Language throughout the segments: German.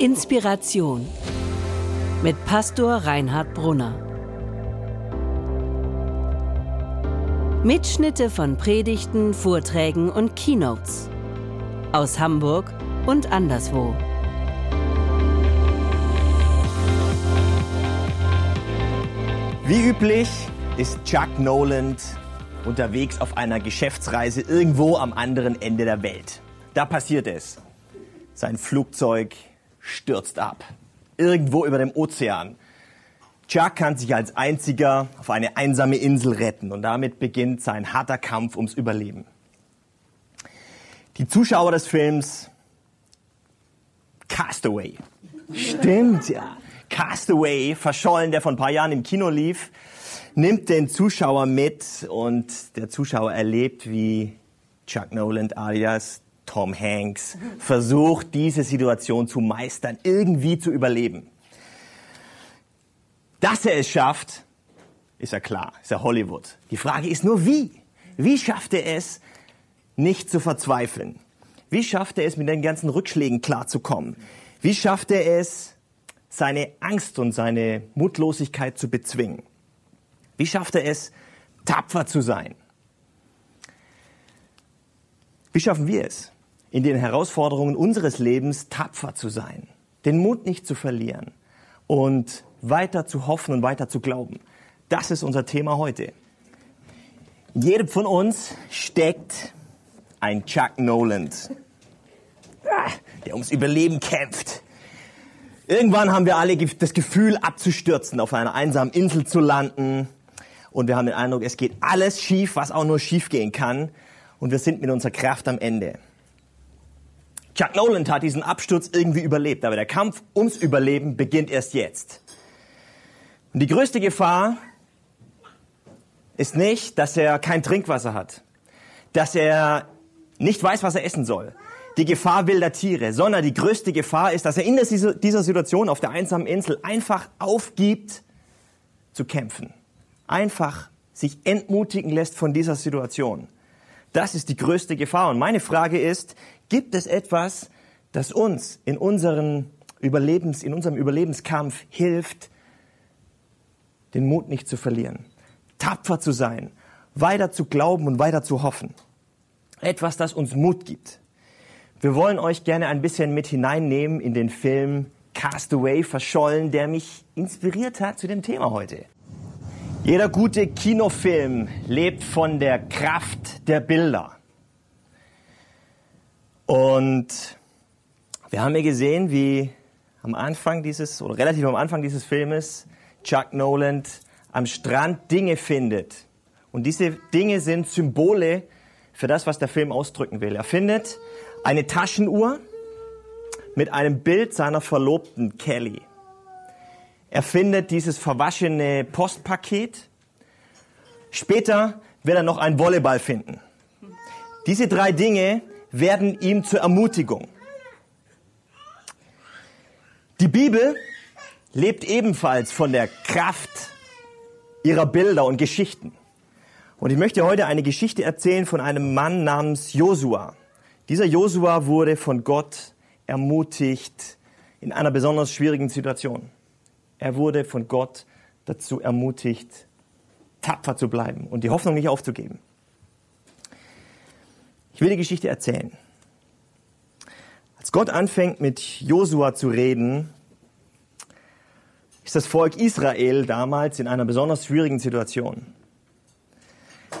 Inspiration mit Pastor Reinhard Brunner. Mitschnitte von Predigten, Vorträgen und Keynotes aus Hamburg und anderswo. Wie üblich ist Chuck Noland unterwegs auf einer Geschäftsreise irgendwo am anderen Ende der Welt. Da passiert es. Sein Flugzeug stürzt ab. Irgendwo über dem Ozean. Chuck kann sich als einziger auf eine einsame Insel retten und damit beginnt sein harter Kampf ums Überleben. Die Zuschauer des Films Castaway. Stimmt, ja. Castaway, verschollen, der vor ein paar Jahren im Kino lief, nimmt den Zuschauer mit und der Zuschauer erlebt, wie Chuck Noland alias Tom Hanks versucht, diese Situation zu meistern, irgendwie zu überleben. Dass er es schafft, ist ja klar, ist ja Hollywood. Die Frage ist nur, wie? Wie schafft er es, nicht zu verzweifeln? Wie schafft er es, mit den ganzen Rückschlägen klarzukommen? Wie schafft er es, seine Angst und seine Mutlosigkeit zu bezwingen? Wie schafft er es, tapfer zu sein? Wie schaffen wir es, in den Herausforderungen unseres Lebens tapfer zu sein, den Mut nicht zu verlieren und weiter zu hoffen und weiter zu glauben? Das ist unser Thema heute. In jedem von uns steckt ein Chuck Noland, der ums Überleben kämpft. Irgendwann haben wir alle das Gefühl, abzustürzen, auf einer einsamen Insel zu landen, und wir haben den Eindruck, es geht alles schief, was auch nur schief gehen kann und wir sind mit unserer Kraft am Ende. Chuck Noland hat diesen Absturz irgendwie überlebt, aber der Kampf ums Überleben beginnt erst jetzt. Und die größte Gefahr ist nicht, dass er kein Trinkwasser hat, dass er nicht weiß, was er essen soll, die Gefahr wilder Tiere, sondern die größte Gefahr ist, dass er in dieser Situation auf der einsamen Insel einfach aufgibt zu kämpfen einfach sich entmutigen lässt von dieser Situation. Das ist die größte Gefahr. Und meine Frage ist, gibt es etwas, das uns in, unseren Überlebens, in unserem Überlebenskampf hilft, den Mut nicht zu verlieren, tapfer zu sein, weiter zu glauben und weiter zu hoffen? Etwas, das uns Mut gibt. Wir wollen euch gerne ein bisschen mit hineinnehmen in den Film Castaway verschollen, der mich inspiriert hat zu dem Thema heute. Jeder gute Kinofilm lebt von der Kraft der Bilder. Und wir haben ja gesehen, wie am Anfang dieses, oder relativ am Anfang dieses Filmes, Chuck Noland am Strand Dinge findet. Und diese Dinge sind Symbole für das, was der Film ausdrücken will. Er findet eine Taschenuhr mit einem Bild seiner Verlobten Kelly. Er findet dieses verwaschene Postpaket. Später wird er noch einen Volleyball finden. Diese drei Dinge werden ihm zur Ermutigung. Die Bibel lebt ebenfalls von der Kraft ihrer Bilder und Geschichten. Und ich möchte heute eine Geschichte erzählen von einem Mann namens Josua. Dieser Josua wurde von Gott ermutigt in einer besonders schwierigen Situation. Er wurde von Gott dazu ermutigt, tapfer zu bleiben und die Hoffnung nicht aufzugeben. Ich will die Geschichte erzählen. Als Gott anfängt mit Josua zu reden, ist das Volk Israel damals in einer besonders schwierigen Situation.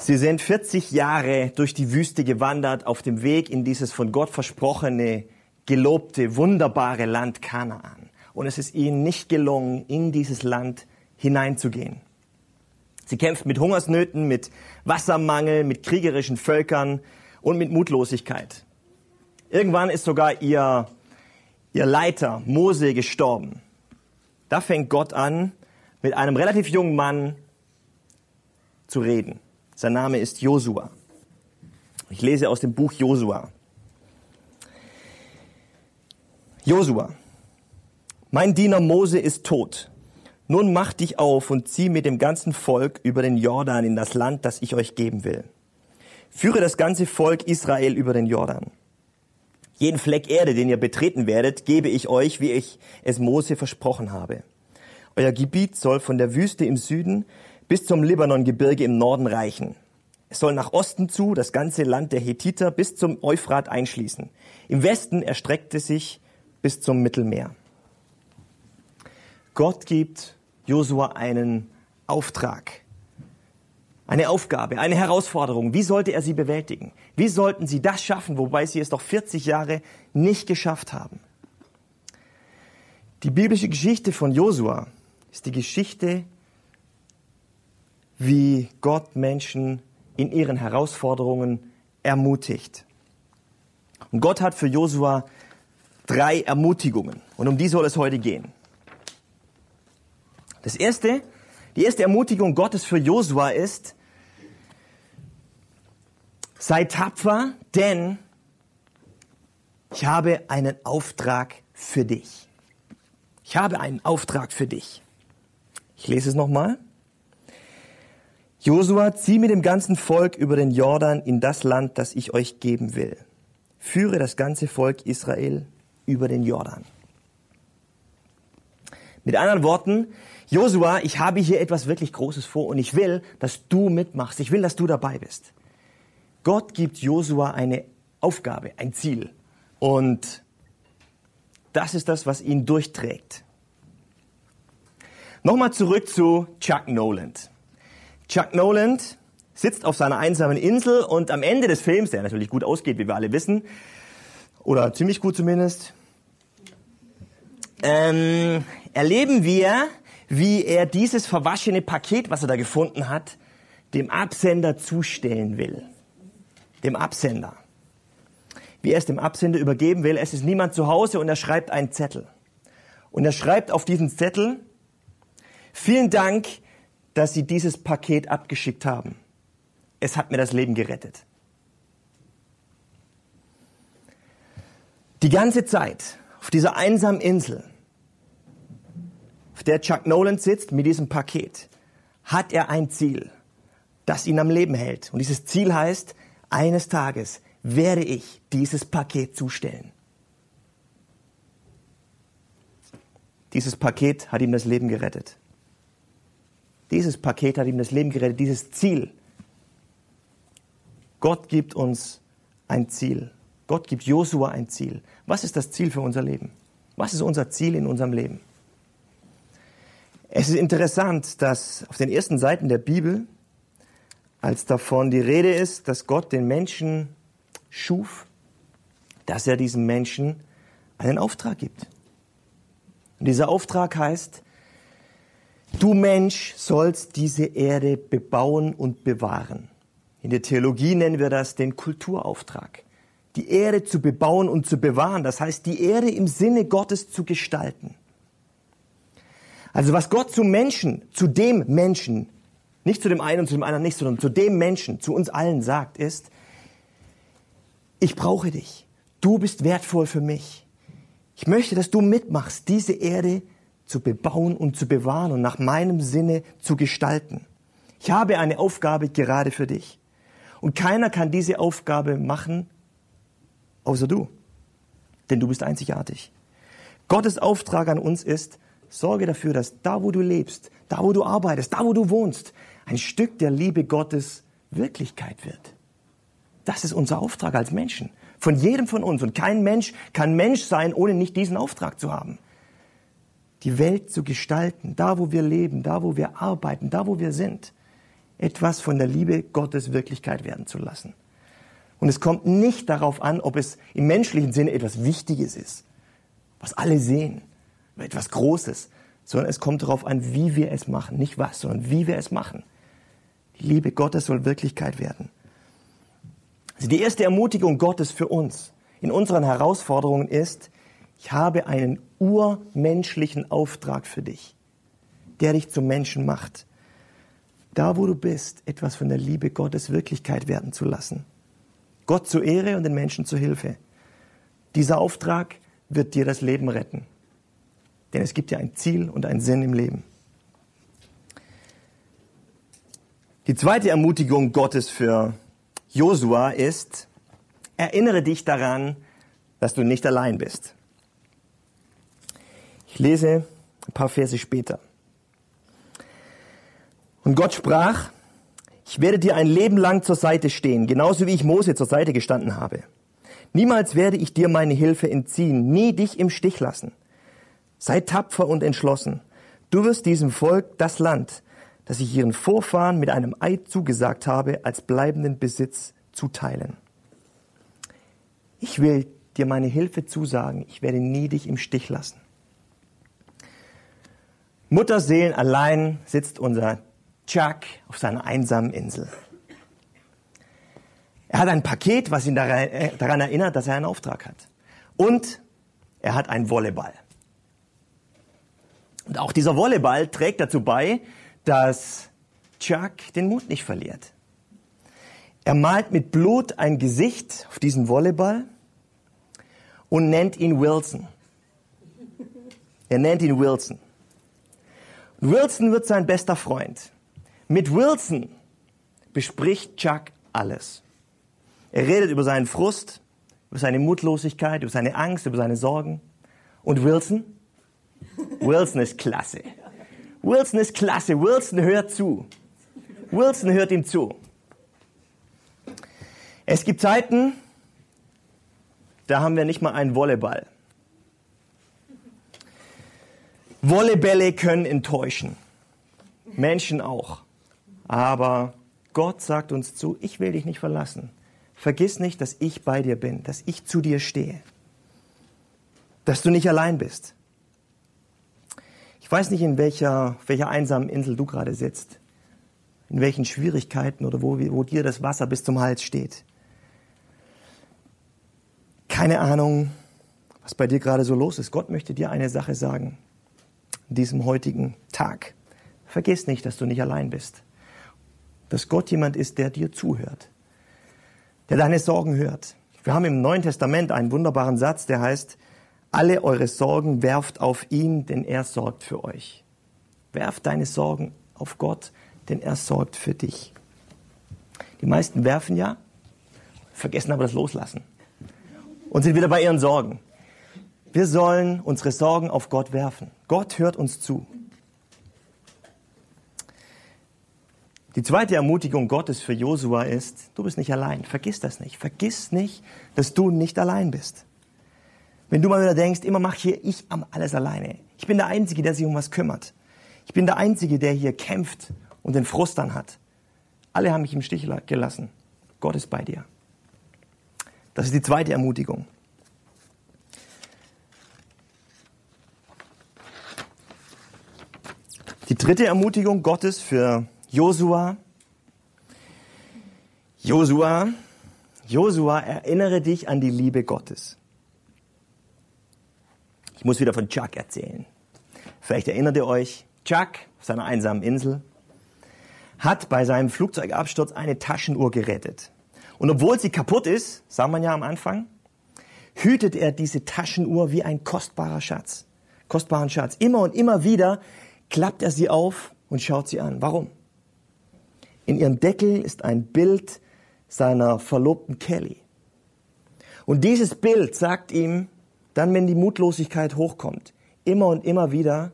Sie sind 40 Jahre durch die Wüste gewandert auf dem Weg in dieses von Gott versprochene, gelobte, wunderbare Land Kanaan und es ist ihnen nicht gelungen, in dieses Land hineinzugehen. Sie kämpfen mit Hungersnöten, mit Wassermangel, mit kriegerischen Völkern und mit Mutlosigkeit. Irgendwann ist sogar ihr, ihr Leiter Mose gestorben. Da fängt Gott an, mit einem relativ jungen Mann zu reden. Sein Name ist Josua. Ich lese aus dem Buch Josua. Josua, mein Diener Mose ist tot. Nun mach dich auf und zieh mit dem ganzen Volk über den Jordan in das Land, das ich euch geben will. Führe das ganze Volk Israel über den Jordan. Jeden Fleck Erde, den ihr betreten werdet, gebe ich euch, wie ich es Mose versprochen habe. Euer Gebiet soll von der Wüste im Süden bis zum Libanongebirge im Norden reichen. Es soll nach Osten zu das ganze Land der Hethiter bis zum Euphrat einschließen. Im Westen erstreckte sich bis zum Mittelmeer. Gott gibt Josua einen Auftrag, eine Aufgabe, eine Herausforderung. Wie sollte er sie bewältigen? Wie sollten sie das schaffen, wobei sie es doch 40 Jahre nicht geschafft haben? Die biblische Geschichte von Josua ist die Geschichte, wie Gott Menschen in ihren Herausforderungen ermutigt. Und Gott hat für Josua drei Ermutigungen. Und um die soll es heute gehen. Das erste, die erste Ermutigung Gottes für Josua ist, sei tapfer, denn ich habe einen Auftrag für dich. Ich habe einen Auftrag für dich. Ich lese es nochmal. Josua, zieh mit dem ganzen Volk über den Jordan in das Land, das ich euch geben will. Führe das ganze Volk Israel über den Jordan. Mit anderen Worten, Josua, ich habe hier etwas wirklich Großes vor und ich will, dass du mitmachst. Ich will, dass du dabei bist. Gott gibt Josua eine Aufgabe, ein Ziel. Und das ist das, was ihn durchträgt. Nochmal zurück zu Chuck Noland. Chuck Noland sitzt auf seiner einsamen Insel und am Ende des Films, der natürlich gut ausgeht, wie wir alle wissen, oder ziemlich gut zumindest, ähm, erleben wir, wie er dieses verwaschene Paket, was er da gefunden hat, dem Absender zustellen will. Dem Absender. Wie er es dem Absender übergeben will. Es ist niemand zu Hause und er schreibt einen Zettel. Und er schreibt auf diesen Zettel, vielen Dank, dass Sie dieses Paket abgeschickt haben. Es hat mir das Leben gerettet. Die ganze Zeit auf dieser einsamen Insel, auf der Chuck Nolan sitzt mit diesem Paket, hat er ein Ziel, das ihn am Leben hält. Und dieses Ziel heißt, eines Tages werde ich dieses Paket zustellen. Dieses Paket hat ihm das Leben gerettet. Dieses Paket hat ihm das Leben gerettet, dieses Ziel. Gott gibt uns ein Ziel. Gott gibt Josua ein Ziel. Was ist das Ziel für unser Leben? Was ist unser Ziel in unserem Leben? Es ist interessant, dass auf den ersten Seiten der Bibel, als davon die Rede ist, dass Gott den Menschen schuf, dass er diesem Menschen einen Auftrag gibt. Und dieser Auftrag heißt, Du Mensch sollst diese Erde bebauen und bewahren. In der Theologie nennen wir das den Kulturauftrag. Die Erde zu bebauen und zu bewahren, das heißt die Erde im Sinne Gottes zu gestalten. Also was Gott zum Menschen, zu dem Menschen, nicht zu dem einen und zu dem anderen nicht, sondern zu dem Menschen, zu uns allen sagt, ist, ich brauche dich. Du bist wertvoll für mich. Ich möchte, dass du mitmachst, diese Erde zu bebauen und zu bewahren und nach meinem Sinne zu gestalten. Ich habe eine Aufgabe gerade für dich. Und keiner kann diese Aufgabe machen, außer du. Denn du bist einzigartig. Gottes Auftrag an uns ist, sorge dafür, dass da, wo du lebst, da, wo du arbeitest, da, wo du wohnst, ein Stück der Liebe Gottes Wirklichkeit wird. Das ist unser Auftrag als Menschen. Von jedem von uns. Und kein Mensch kann Mensch sein, ohne nicht diesen Auftrag zu haben die Welt zu gestalten, da wo wir leben, da wo wir arbeiten, da wo wir sind, etwas von der Liebe Gottes Wirklichkeit werden zu lassen. Und es kommt nicht darauf an, ob es im menschlichen Sinne etwas Wichtiges ist, was alle sehen, etwas Großes, sondern es kommt darauf an, wie wir es machen. Nicht was, sondern wie wir es machen. Liebe Gottes soll Wirklichkeit werden. Also die erste Ermutigung Gottes für uns in unseren Herausforderungen ist, ich habe einen urmenschlichen Auftrag für dich, der dich zum Menschen macht. Da, wo du bist, etwas von der Liebe Gottes Wirklichkeit werden zu lassen. Gott zur Ehre und den Menschen zur Hilfe. Dieser Auftrag wird dir das Leben retten. Denn es gibt ja ein Ziel und einen Sinn im Leben. Die zweite Ermutigung Gottes für Josua ist, erinnere dich daran, dass du nicht allein bist. Ich lese ein paar Verse später. Und Gott sprach, ich werde dir ein Leben lang zur Seite stehen, genauso wie ich Mose zur Seite gestanden habe. Niemals werde ich dir meine Hilfe entziehen, nie dich im Stich lassen. Sei tapfer und entschlossen. Du wirst diesem Volk das Land, das ich ihren Vorfahren mit einem Eid zugesagt habe, als bleibenden Besitz zuteilen. Ich will dir meine Hilfe zusagen, ich werde nie dich im Stich lassen. Mutterseelen allein sitzt unser Chuck auf seiner einsamen Insel. Er hat ein Paket, was ihn äh, daran erinnert, dass er einen Auftrag hat. Und er hat einen Volleyball. Und auch dieser Volleyball trägt dazu bei, dass Chuck den Mut nicht verliert. Er malt mit Blut ein Gesicht auf diesen Volleyball und nennt ihn Wilson. Er nennt ihn Wilson. Wilson wird sein bester Freund. Mit Wilson bespricht Chuck alles. Er redet über seinen Frust, über seine Mutlosigkeit, über seine Angst, über seine Sorgen. Und Wilson? Wilson ist klasse. Wilson ist klasse. Wilson hört zu. Wilson hört ihm zu. Es gibt Zeiten, da haben wir nicht mal einen Volleyball. Volleybälle können enttäuschen. Menschen auch. Aber Gott sagt uns zu, ich will dich nicht verlassen. Vergiss nicht, dass ich bei dir bin, dass ich zu dir stehe. Dass du nicht allein bist. Ich weiß nicht, in welcher, welcher einsamen Insel du gerade sitzt. In welchen Schwierigkeiten oder wo, wo dir das Wasser bis zum Hals steht. Keine Ahnung, was bei dir gerade so los ist. Gott möchte dir eine Sache sagen. In diesem heutigen Tag. Vergiss nicht, dass du nicht allein bist dass Gott jemand ist, der dir zuhört, der deine Sorgen hört. Wir haben im Neuen Testament einen wunderbaren Satz, der heißt, alle eure Sorgen werft auf ihn, denn er sorgt für euch. Werft deine Sorgen auf Gott, denn er sorgt für dich. Die meisten werfen ja, vergessen aber das Loslassen und sind wieder bei ihren Sorgen. Wir sollen unsere Sorgen auf Gott werfen. Gott hört uns zu. Die zweite Ermutigung Gottes für Josua ist, du bist nicht allein. Vergiss das nicht. Vergiss nicht, dass du nicht allein bist. Wenn du mal wieder denkst, immer mach hier ich alles alleine. Ich bin der Einzige, der sich um was kümmert. Ich bin der Einzige, der hier kämpft und den Frust dann hat. Alle haben mich im Stich gelassen. Gott ist bei dir. Das ist die zweite Ermutigung. Die dritte Ermutigung Gottes für Josua, Josua, Josua, erinnere dich an die Liebe Gottes. Ich muss wieder von Chuck erzählen. Vielleicht erinnert ihr euch, Chuck auf seiner einsamen Insel hat bei seinem Flugzeugabsturz eine Taschenuhr gerettet. Und obwohl sie kaputt ist, sah man ja am Anfang, hütet er diese Taschenuhr wie ein kostbarer Schatz. Kostbaren Schatz. Immer und immer wieder klappt er sie auf und schaut sie an. Warum? In ihrem Deckel ist ein Bild seiner Verlobten Kelly. Und dieses Bild sagt ihm, dann wenn die Mutlosigkeit hochkommt, immer und immer wieder,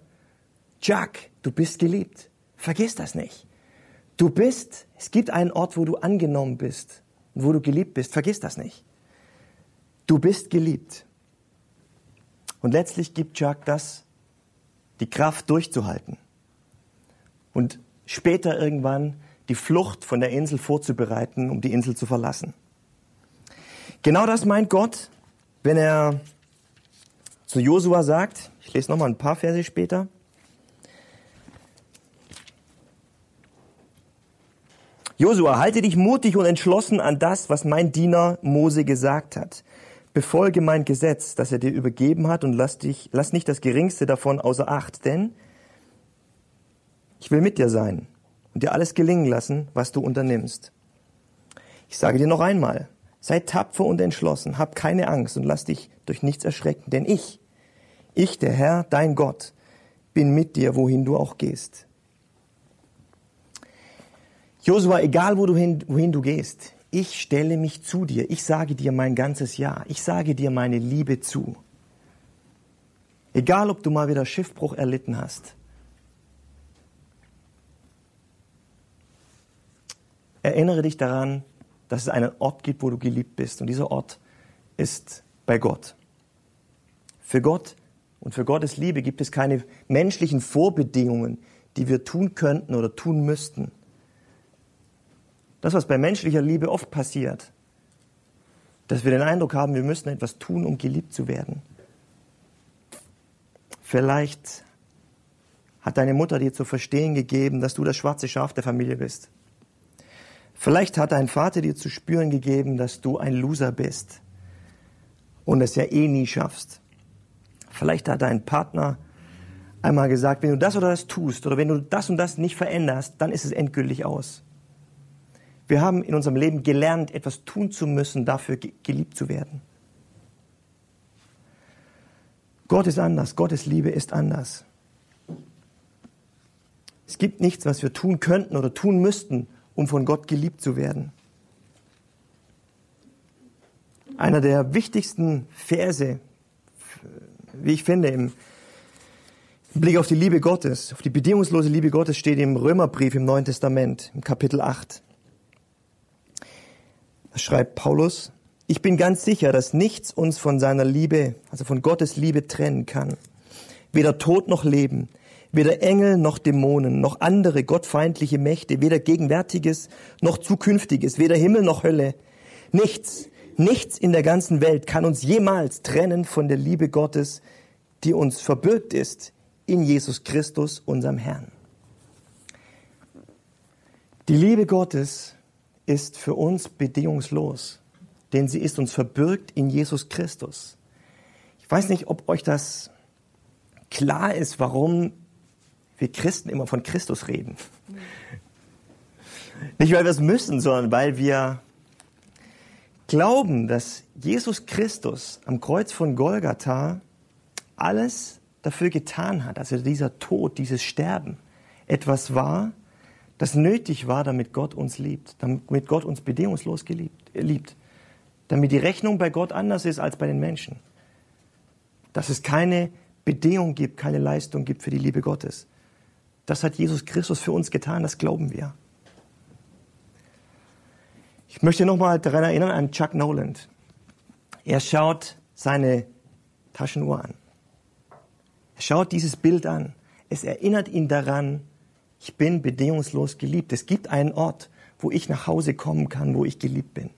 Jack, du bist geliebt. Vergiss das nicht. Du bist, es gibt einen Ort, wo du angenommen bist und wo du geliebt bist. Vergiss das nicht. Du bist geliebt. Und letztlich gibt Jack das, die Kraft durchzuhalten. Und später irgendwann die Flucht von der Insel vorzubereiten, um die Insel zu verlassen. Genau das meint Gott, wenn er zu Josua sagt, ich lese noch mal ein paar Verse später, Josua, halte dich mutig und entschlossen an das, was mein Diener Mose gesagt hat. Befolge mein Gesetz, das er dir übergeben hat, und lass dich, lass nicht das geringste davon außer Acht, denn ich will mit dir sein und dir alles gelingen lassen, was du unternimmst. Ich sage dir noch einmal, sei tapfer und entschlossen, hab keine Angst und lass dich durch nichts erschrecken, denn ich, ich, der Herr, dein Gott, bin mit dir, wohin du auch gehst. Josua, egal wo du hin, wohin du gehst, ich stelle mich zu dir, ich sage dir mein ganzes Ja, ich sage dir meine Liebe zu. Egal, ob du mal wieder Schiffbruch erlitten hast. Erinnere dich daran, dass es einen Ort gibt, wo du geliebt bist. Und dieser Ort ist bei Gott. Für Gott und für Gottes Liebe gibt es keine menschlichen Vorbedingungen, die wir tun könnten oder tun müssten. Das, was bei menschlicher Liebe oft passiert, dass wir den Eindruck haben, wir müssen etwas tun, um geliebt zu werden. Vielleicht hat deine Mutter dir zu verstehen gegeben, dass du das schwarze Schaf der Familie bist. Vielleicht hat dein Vater dir zu spüren gegeben, dass du ein Loser bist und es ja eh nie schaffst. Vielleicht hat dein Partner einmal gesagt, wenn du das oder das tust oder wenn du das und das nicht veränderst, dann ist es endgültig aus. Wir haben in unserem Leben gelernt, etwas tun zu müssen, dafür geliebt zu werden. Gott ist anders, Gottes Liebe ist anders. Es gibt nichts, was wir tun könnten oder tun müssten, um von Gott geliebt zu werden. Einer der wichtigsten Verse, wie ich finde, im Blick auf die Liebe Gottes, auf die bedingungslose Liebe Gottes steht im Römerbrief im Neuen Testament, im Kapitel 8. Da schreibt Paulus, ich bin ganz sicher, dass nichts uns von seiner Liebe, also von Gottes Liebe trennen kann. Weder Tod noch Leben, weder Engel noch Dämonen, noch andere gottfeindliche Mächte, weder Gegenwärtiges noch Zukünftiges, weder Himmel noch Hölle. Nichts, nichts in der ganzen Welt kann uns jemals trennen von der Liebe Gottes, die uns verbürgt ist in Jesus Christus, unserem Herrn. Die Liebe Gottes ist für uns bedingungslos, denn sie ist uns verbürgt in Jesus Christus. Ich weiß nicht, ob euch das klar ist, warum wir Christen immer von Christus reden. Nicht, weil wir es müssen, sondern weil wir glauben, dass Jesus Christus am Kreuz von Golgatha alles dafür getan hat, also dieser Tod, dieses Sterben, etwas war, das nötig war, damit Gott uns liebt, damit Gott uns bedingungslos geliebt, liebt, damit die Rechnung bei Gott anders ist als bei den Menschen, dass es keine Bedingung gibt, keine Leistung gibt für die Liebe Gottes. Das hat Jesus Christus für uns getan, das glauben wir. Ich möchte nochmal daran erinnern an Chuck Noland. Er schaut seine Taschenuhr an. Er schaut dieses Bild an. Es erinnert ihn daran, ich bin bedingungslos geliebt. Es gibt einen Ort, wo ich nach Hause kommen kann, wo ich geliebt bin.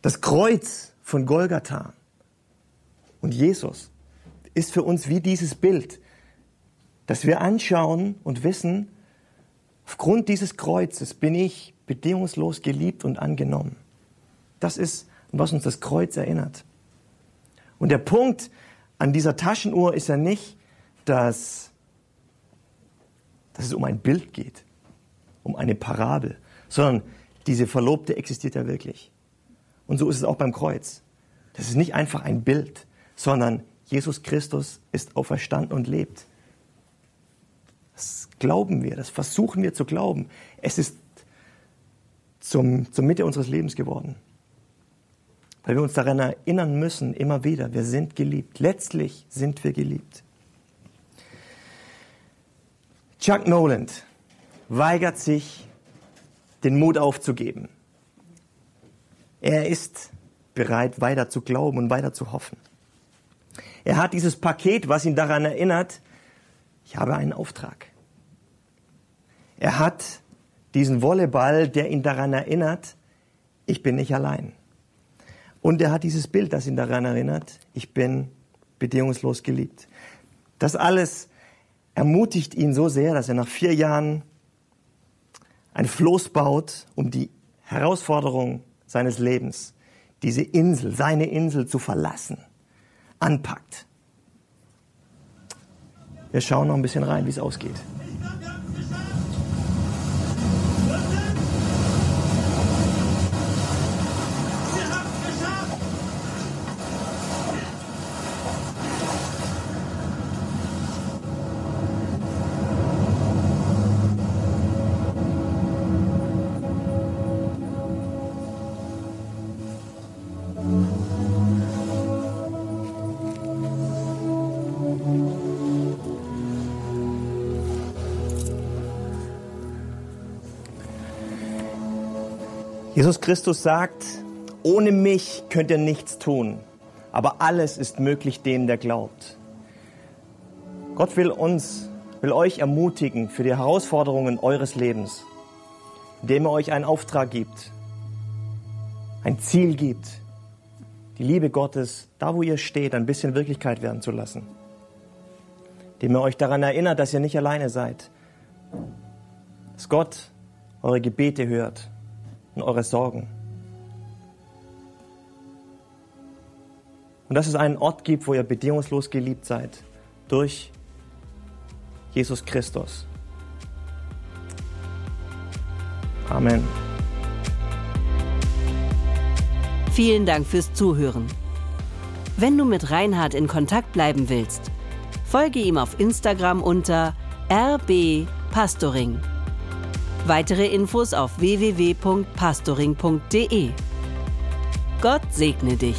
Das Kreuz von Golgatha und Jesus ist für uns wie dieses Bild, das wir anschauen und wissen, aufgrund dieses Kreuzes bin ich bedingungslos geliebt und angenommen. Das ist, was uns das Kreuz erinnert. Und der Punkt an dieser Taschenuhr ist ja nicht, dass dass es um ein Bild geht, um eine Parabel, sondern diese Verlobte existiert ja wirklich. Und so ist es auch beim Kreuz. Das ist nicht einfach ein Bild, sondern Jesus Christus ist auferstanden und lebt. Das glauben wir, das versuchen wir zu glauben. Es ist zum, zur Mitte unseres Lebens geworden. Weil wir uns daran erinnern müssen, immer wieder, wir sind geliebt. Letztlich sind wir geliebt. Chuck Noland weigert sich, den Mut aufzugeben. Er ist bereit, weiter zu glauben und weiter zu hoffen. Er hat dieses Paket, was ihn daran erinnert, ich habe einen Auftrag. Er hat diesen Volleyball, der ihn daran erinnert, ich bin nicht allein. Und er hat dieses Bild, das ihn daran erinnert, ich bin bedingungslos geliebt. Das alles ermutigt ihn so sehr, dass er nach vier Jahren ein Floß baut, um die Herausforderung seines Lebens, diese Insel, seine Insel zu verlassen, anpackt. Wir schauen noch ein bisschen rein, wie es ausgeht. Jesus Christus sagt, ohne mich könnt ihr nichts tun, aber alles ist möglich dem, der glaubt. Gott will uns, will euch ermutigen für die Herausforderungen eures Lebens, indem er euch einen Auftrag gibt, ein Ziel gibt, die Liebe Gottes, da wo ihr steht, ein bisschen Wirklichkeit werden zu lassen. Indem er euch daran erinnert, dass ihr nicht alleine seid, dass Gott eure Gebete hört und eure Sorgen. Und dass es einen Ort gibt, wo ihr bedingungslos geliebt seid durch Jesus Christus. Amen. Vielen Dank fürs Zuhören. Wenn du mit Reinhard in Kontakt bleiben willst, folge ihm auf Instagram unter rbpastoring. Weitere Infos auf www.pastoring.de. Gott segne dich.